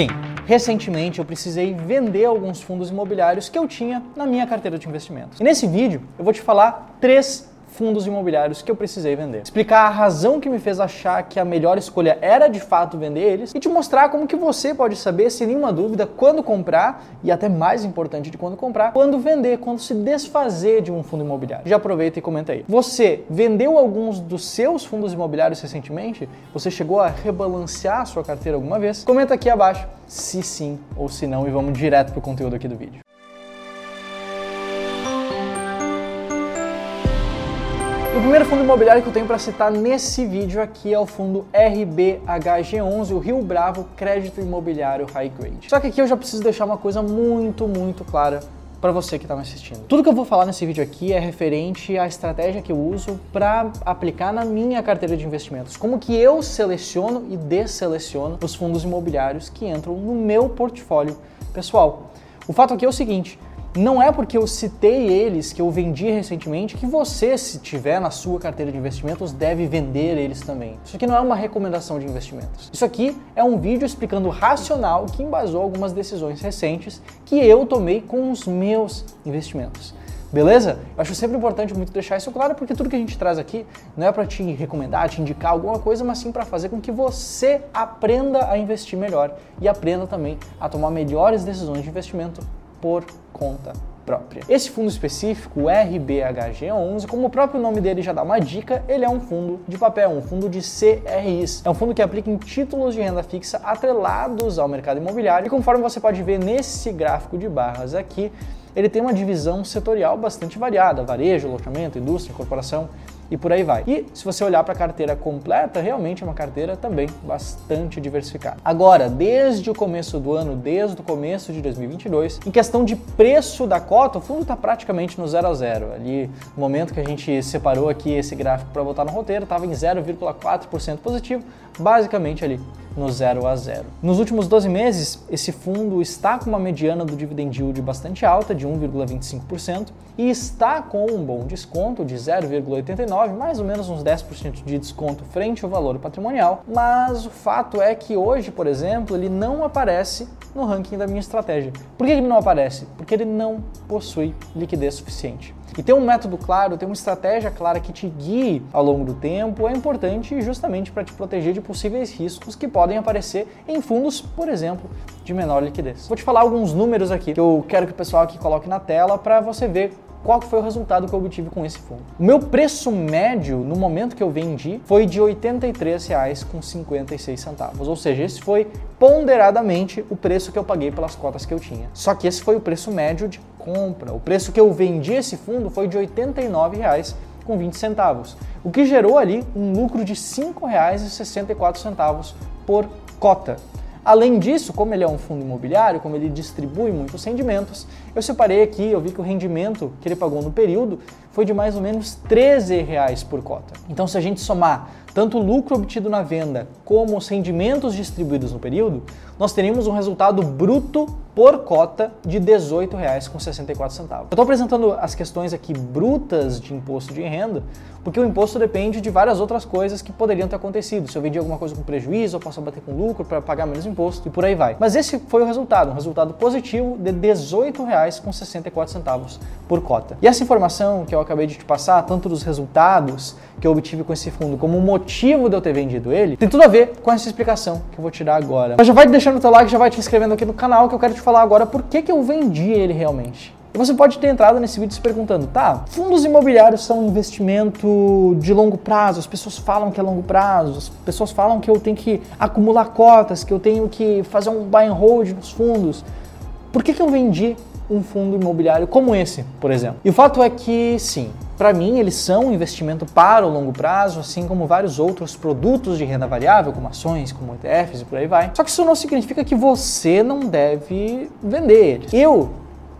Sim, recentemente eu precisei vender alguns fundos imobiliários que eu tinha na minha carteira de investimentos. E nesse vídeo eu vou te falar três fundos imobiliários que eu precisei vender. Explicar a razão que me fez achar que a melhor escolha era de fato vender eles e te mostrar como que você pode saber sem nenhuma dúvida quando comprar e até mais importante de quando comprar, quando vender, quando se desfazer de um fundo imobiliário. Já aproveita e comenta aí. Você vendeu alguns dos seus fundos imobiliários recentemente? Você chegou a rebalancear a sua carteira alguma vez? Comenta aqui abaixo se sim ou se não e vamos direto pro conteúdo aqui do vídeo. O primeiro fundo imobiliário que eu tenho para citar nesse vídeo aqui é o fundo RBHG11, o Rio Bravo Crédito Imobiliário High Grade. Só que aqui eu já preciso deixar uma coisa muito, muito clara para você que está me assistindo. Tudo que eu vou falar nesse vídeo aqui é referente à estratégia que eu uso para aplicar na minha carteira de investimentos. Como que eu seleciono e desseleciono os fundos imobiliários que entram no meu portfólio pessoal. O fato aqui é o seguinte, não é porque eu citei eles que eu vendi recentemente que você, se tiver na sua carteira de investimentos, deve vender eles também. Isso aqui não é uma recomendação de investimentos. Isso aqui é um vídeo explicando o racional que embasou algumas decisões recentes que eu tomei com os meus investimentos. Beleza? Eu acho sempre importante muito deixar isso claro, porque tudo que a gente traz aqui não é para te recomendar, te indicar alguma coisa, mas sim para fazer com que você aprenda a investir melhor e aprenda também a tomar melhores decisões de investimento por conta própria. Esse fundo específico, o RBHG11, como o próprio nome dele já dá uma dica, ele é um fundo de papel, um fundo de CRIs. É um fundo que aplica em títulos de renda fixa atrelados ao mercado imobiliário. E conforme você pode ver nesse gráfico de barras aqui, ele tem uma divisão setorial bastante variada: varejo, loteamento, indústria, corporação e por aí vai. E se você olhar para a carteira completa, realmente é uma carteira também bastante diversificada. Agora, desde o começo do ano, desde o começo de 2022, em questão de preço da cota, o fundo está praticamente no zero a zero. Ali, no momento que a gente separou aqui esse gráfico para botar no roteiro, estava em 0,4% positivo, basicamente ali no 0 a 0. Nos últimos 12 meses, esse fundo está com uma mediana do dividend yield bastante alta, de 1,25%, e está com um bom desconto de 0,89, mais ou menos uns 10% de desconto frente ao valor patrimonial, mas o fato é que hoje, por exemplo, ele não aparece no ranking da minha estratégia. Por que ele não aparece? Porque ele não possui liquidez suficiente. E ter um método claro, ter uma estratégia clara que te guie ao longo do tempo é importante justamente para te proteger de possíveis riscos que podem aparecer em fundos, por exemplo, de menor liquidez. Vou te falar alguns números aqui que eu quero que o pessoal aqui coloque na tela para você ver qual foi o resultado que eu obtive com esse fundo. O meu preço médio no momento que eu vendi foi de R$ 83,56, ou seja, esse foi ponderadamente o preço que eu paguei pelas cotas que eu tinha. Só que esse foi o preço médio de compra. O preço que eu vendi esse fundo foi de R$ 89,20 com 20 centavos, o que gerou ali um lucro de R$ 5,64 por cota. Além disso, como ele é um fundo imobiliário, como ele distribui muitos rendimentos, eu separei aqui, eu vi que o rendimento que ele pagou no período foi de mais ou menos 13 reais por cota. Então, se a gente somar tanto o lucro obtido na venda como os rendimentos distribuídos no período, nós teríamos um resultado bruto por cota de R$ 18,64. Eu estou apresentando as questões aqui brutas de imposto de renda, porque o imposto depende de várias outras coisas que poderiam ter acontecido. Se eu vendi alguma coisa com prejuízo, eu posso bater com lucro para pagar menos imposto e por aí vai. Mas esse foi o resultado, um resultado positivo de R$ 18,64 por cota. E essa informação que eu acabei de te passar, tanto dos resultados que eu obtive com esse fundo, como o motivo de eu ter vendido ele, tem tudo a ver com essa explicação que eu vou te dar agora. Mas já vai deixando o teu like, já vai te inscrevendo aqui no canal que eu quero te falar agora por que, que eu vendi ele realmente. E você pode ter entrado nesse vídeo se perguntando, tá, fundos imobiliários são um investimento de longo prazo, as pessoas falam que é longo prazo, as pessoas falam que eu tenho que acumular cotas, que eu tenho que fazer um buy and hold nos fundos. Por que, que eu vendi um fundo imobiliário como esse, por exemplo? E o fato é que, sim, para mim, eles são um investimento para o longo prazo, assim como vários outros produtos de renda variável, como ações, como ETFs e por aí vai. Só que isso não significa que você não deve vender eles. Eu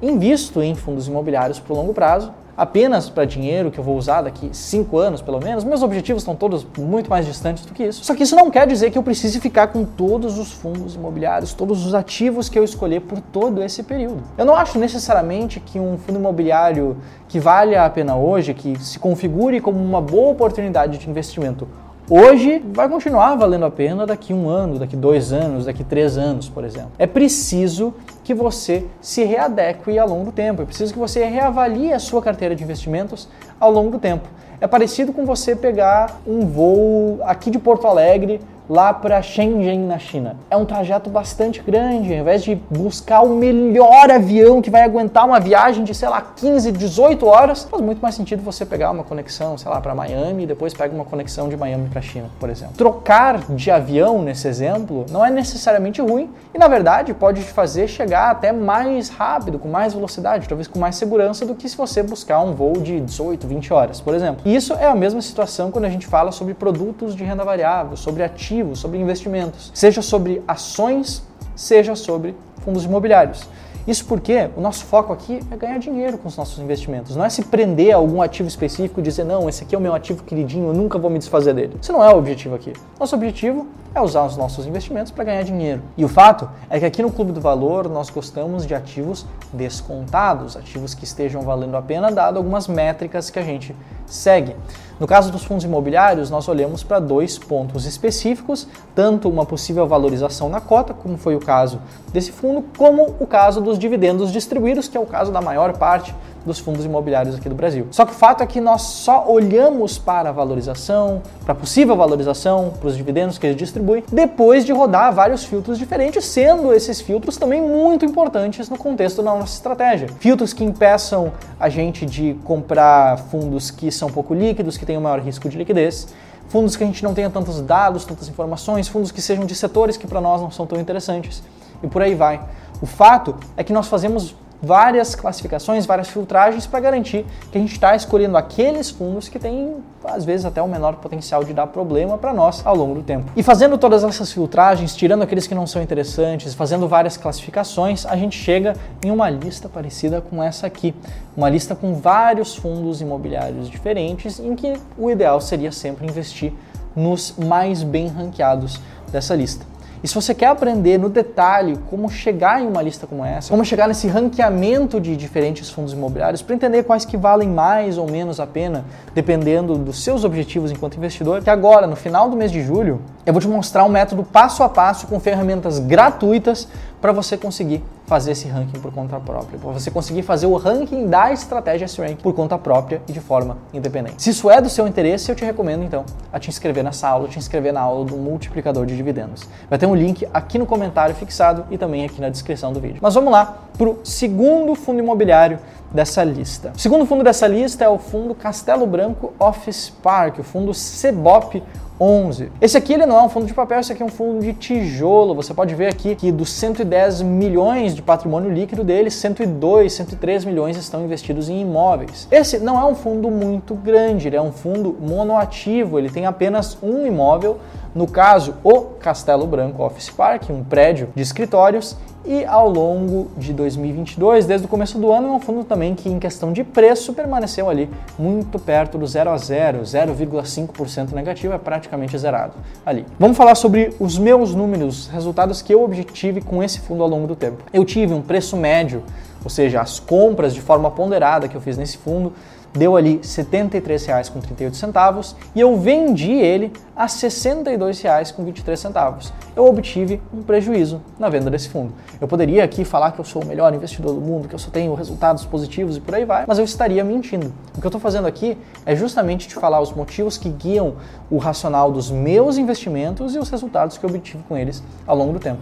invisto em fundos imobiliários para o longo prazo apenas para dinheiro que eu vou usar daqui cinco anos, pelo menos. Meus objetivos estão todos muito mais distantes do que isso. Só que isso não quer dizer que eu precise ficar com todos os fundos imobiliários, todos os ativos que eu escolher por todo esse período. Eu não acho necessariamente que um fundo imobiliário que vale a pena hoje, que se configure como uma boa oportunidade de investimento hoje vai continuar valendo a pena daqui um ano, daqui dois anos, daqui três anos, por exemplo. É preciso que você se readeque ao longo do tempo, é preciso que você reavalie a sua carteira de investimentos ao longo do tempo. É parecido com você pegar um voo aqui de Porto Alegre lá para Shenzhen, na China. É um trajeto bastante grande, ao invés de buscar o melhor avião que vai aguentar uma viagem de, sei lá, 15, 18 horas, faz muito mais sentido você pegar uma conexão, sei lá, para Miami e depois pega uma conexão de Miami para China, por exemplo. Trocar de avião, nesse exemplo, não é necessariamente ruim e, na verdade, pode te fazer chegar até mais rápido, com mais velocidade, talvez com mais segurança do que se você buscar um voo de 18, 20 horas, por exemplo. E isso é a mesma situação quando a gente fala sobre produtos de renda variável, sobre ativos ativos, sobre investimentos, seja sobre ações, seja sobre fundos imobiliários. Isso porque o nosso foco aqui é ganhar dinheiro com os nossos investimentos, não é se prender a algum ativo específico e dizer, não, esse aqui é o meu ativo queridinho, eu nunca vou me desfazer dele. Isso não é o objetivo aqui. Nosso objetivo é usar os nossos investimentos para ganhar dinheiro. E o fato é que aqui no Clube do Valor nós gostamos de ativos descontados, ativos que estejam valendo a pena, dado algumas métricas que a gente segue. No caso dos fundos imobiliários, nós olhamos para dois pontos específicos, tanto uma possível valorização na cota, como foi o caso desse fundo, como o caso dos dividendos distribuídos, que é o caso da maior parte dos fundos imobiliários aqui do Brasil. Só que o fato é que nós só olhamos para a valorização, para a possível valorização, para os dividendos que eles distribuem, depois de rodar vários filtros diferentes, sendo esses filtros também muito importantes no contexto da nossa estratégia. Filtros que impeçam a gente de comprar fundos que são pouco líquidos, que têm um maior risco de liquidez, fundos que a gente não tenha tantos dados, tantas informações, fundos que sejam de setores que para nós não são tão interessantes e por aí vai. O fato é que nós fazemos várias classificações, várias filtragens para garantir que a gente está escolhendo aqueles fundos que têm, às vezes, até o menor potencial de dar problema para nós ao longo do tempo. E fazendo todas essas filtragens, tirando aqueles que não são interessantes, fazendo várias classificações, a gente chega em uma lista parecida com essa aqui. Uma lista com vários fundos imobiliários diferentes, em que o ideal seria sempre investir nos mais bem ranqueados dessa lista. E se você quer aprender no detalhe como chegar em uma lista como essa, como chegar nesse ranqueamento de diferentes fundos imobiliários para entender quais que valem mais ou menos a pena, dependendo dos seus objetivos enquanto investidor, que agora, no final do mês de julho, eu vou te mostrar um método passo a passo com ferramentas gratuitas para você conseguir fazer esse ranking por conta própria, para você conseguir fazer o ranking da estratégia S-Rank por conta própria e de forma independente. Se isso é do seu interesse, eu te recomendo então a te inscrever nessa aula, te inscrever na aula do multiplicador de dividendos. Vai ter um link aqui no comentário fixado e também aqui na descrição do vídeo. Mas vamos lá para o segundo fundo imobiliário dessa lista. O segundo fundo dessa lista é o fundo Castelo Branco Office Park, o fundo CEBOP 11. Esse aqui ele não é um fundo de papel, esse aqui é um fundo de tijolo. Você pode ver aqui que dos 110 milhões de patrimônio líquido dele, 102, 103 milhões estão investidos em imóveis. Esse não é um fundo muito grande, ele é um fundo monoativo, ele tem apenas um imóvel, no caso, o Castelo Branco Office Park, um prédio de escritórios, e ao longo de 2022, desde o começo do ano, é um fundo também que, em questão de preço, permaneceu ali muito perto do 0 a 0, 0,5% negativo, é praticamente zerado ali. Vamos falar sobre os meus números, resultados que eu obtive com esse fundo ao longo do tempo. Eu tive um preço médio, ou seja, as compras de forma ponderada que eu fiz nesse fundo, deu ali R$ 73,38 e eu vendi ele a R$ 62,23. Eu obtive um prejuízo na venda desse fundo. Eu poderia aqui falar que eu sou o melhor investidor do mundo, que eu só tenho resultados positivos e por aí vai, mas eu estaria mentindo. O que eu estou fazendo aqui é justamente te falar os motivos que guiam o racional dos meus investimentos e os resultados que eu obtive com eles ao longo do tempo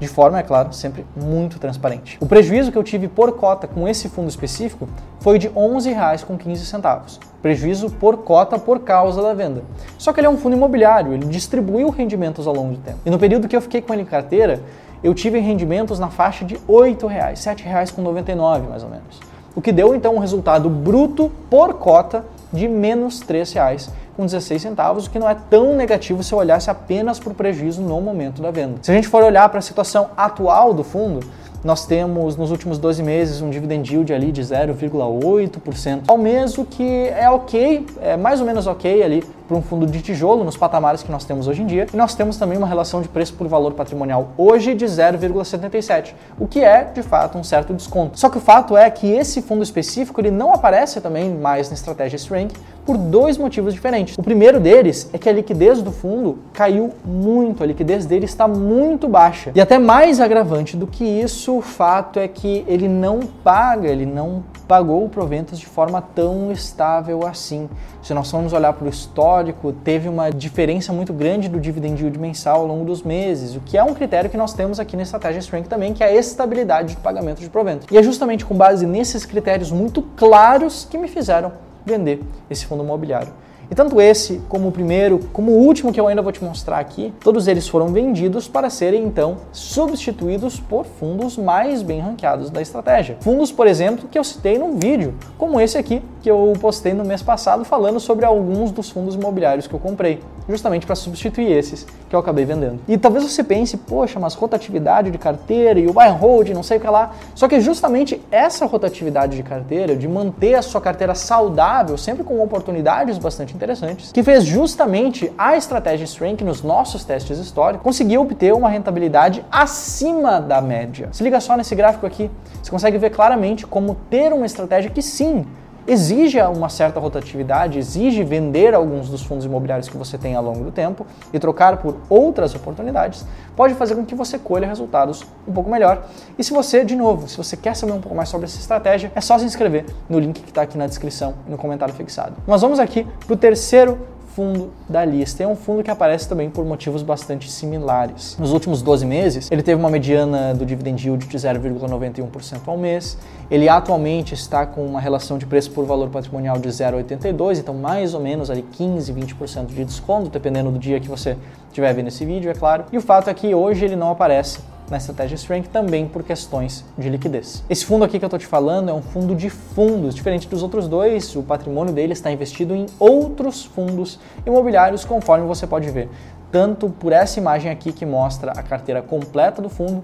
de forma, é claro, sempre muito transparente. O prejuízo que eu tive por cota com esse fundo específico foi de R$ 11,15. Prejuízo por cota por causa da venda. Só que ele é um fundo imobiliário, ele distribuiu rendimentos ao longo do tempo. E no período que eu fiquei com ele em carteira, eu tive rendimentos na faixa de R$ 8,00, R$ 7,99 mais ou menos. O que deu então um resultado bruto por cota de menos R$ 3,00 com 16 centavos, o que não é tão negativo se eu olhasse apenas para o prejuízo no momento da venda. Se a gente for olhar para a situação atual do fundo, nós temos nos últimos 12 meses um dividend yield ali de 0,8%, ao mesmo que é ok, é mais ou menos ok ali para um fundo de tijolo nos patamares que nós temos hoje em dia, e nós temos também uma relação de preço por valor patrimonial hoje de 0,77, o que é, de fato, um certo desconto. Só que o fato é que esse fundo específico ele não aparece também mais na estratégia S-Rank por dois motivos diferentes. O primeiro deles é que a liquidez do fundo caiu muito, a liquidez dele está muito baixa. E até mais agravante do que isso, o fato é que ele não paga, ele não pagou proventos de forma tão estável assim. Se nós formos olhar para o histórico, teve uma diferença muito grande do dividend yield mensal ao longo dos meses, o que é um critério que nós temos aqui na estratégia Strength também, que é a estabilidade de pagamento de proventos. E é justamente com base nesses critérios muito claros que me fizeram vender esse fundo imobiliário. E tanto esse como o primeiro, como o último que eu ainda vou te mostrar aqui, todos eles foram vendidos para serem então substituídos por fundos mais bem ranqueados da estratégia. Fundos, por exemplo, que eu citei num vídeo, como esse aqui que eu postei no mês passado falando sobre alguns dos fundos imobiliários que eu comprei, justamente para substituir esses que eu acabei vendendo. E talvez você pense, poxa, mas rotatividade de carteira e o buy and hold, não sei o que lá. Só que justamente essa rotatividade de carteira, de manter a sua carteira saudável, sempre com oportunidades bastante interessantes, que fez justamente a estratégia Strength nos nossos testes históricos conseguir obter uma rentabilidade acima da média. Se liga só nesse gráfico aqui, você consegue ver claramente como ter uma estratégia que sim exige uma certa rotatividade, exige vender alguns dos fundos imobiliários que você tem ao longo do tempo e trocar por outras oportunidades, pode fazer com que você colha resultados um pouco melhor. E se você, de novo, se você quer saber um pouco mais sobre essa estratégia, é só se inscrever no link que está aqui na descrição e no comentário fixado. Nós vamos aqui para o terceiro fundo da lista. É um fundo que aparece também por motivos bastante similares. Nos últimos 12 meses, ele teve uma mediana do dividend yield de 0,91% ao mês. Ele atualmente está com uma relação de preço por valor patrimonial de 0,82, então mais ou menos ali 15, 20% de desconto, dependendo do dia que você estiver vendo esse vídeo, é claro. E o fato é que hoje ele não aparece na estratégia Strength também por questões de liquidez. Esse fundo aqui que eu estou te falando é um fundo de fundos, diferente dos outros dois, o patrimônio dele está investido em outros fundos imobiliários, conforme você pode ver, tanto por essa imagem aqui que mostra a carteira completa do fundo,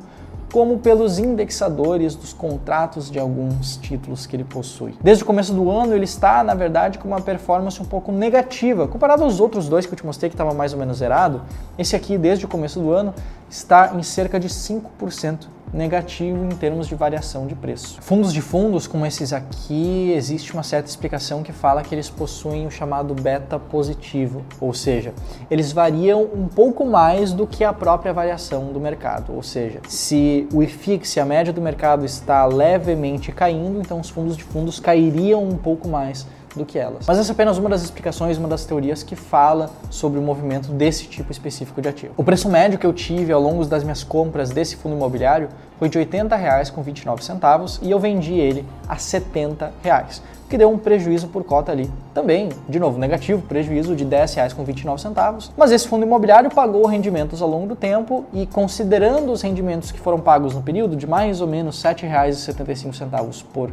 como pelos indexadores dos contratos de alguns títulos que ele possui. Desde o começo do ano, ele está, na verdade, com uma performance um pouco negativa. Comparado aos outros dois que eu te mostrei que estava mais ou menos zerado, esse aqui, desde o começo do ano, está em cerca de 5% negativo em termos de variação de preço. Fundos de fundos como esses aqui, existe uma certa explicação que fala que eles possuem o chamado beta positivo, ou seja, eles variam um pouco mais do que a própria variação do mercado, ou seja, se o IFIX, a média do mercado está levemente caindo, então os fundos de fundos cairiam um pouco mais do que elas. Mas essa é apenas uma das explicações, uma das teorias que fala sobre o movimento desse tipo específico de ativo. O preço médio que eu tive ao longo das minhas compras desse fundo imobiliário foi de R$ 80,29 e eu vendi ele a 70 reais, que deu um prejuízo por cota ali. Também, de novo, negativo, prejuízo de R$ 10,29. Mas esse fundo imobiliário pagou rendimentos ao longo do tempo e considerando os rendimentos que foram pagos no período de mais ou menos R$ 7,75 por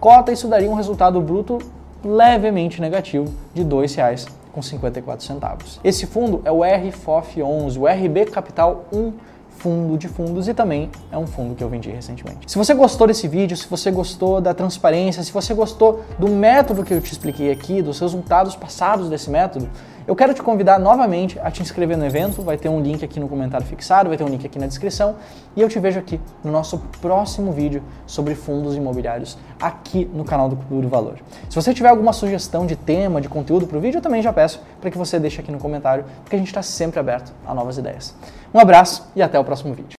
cota, isso daria um resultado bruto levemente negativo de R$ 2,54. Esse fundo é o RFOF11, o RB Capital 1 fundo de fundos e também é um fundo que eu vendi recentemente. Se você gostou desse vídeo, se você gostou da transparência, se você gostou do método que eu te expliquei aqui, dos resultados passados desse método, eu quero te convidar novamente a te inscrever no evento, vai ter um link aqui no comentário fixado, vai ter um link aqui na descrição, e eu te vejo aqui no nosso próximo vídeo sobre fundos imobiliários aqui no canal do Clube do Valor. Se você tiver alguma sugestão de tema, de conteúdo para o vídeo, eu também já peço para que você deixe aqui no comentário, porque a gente está sempre aberto a novas ideias. Um abraço e até o próximo vídeo.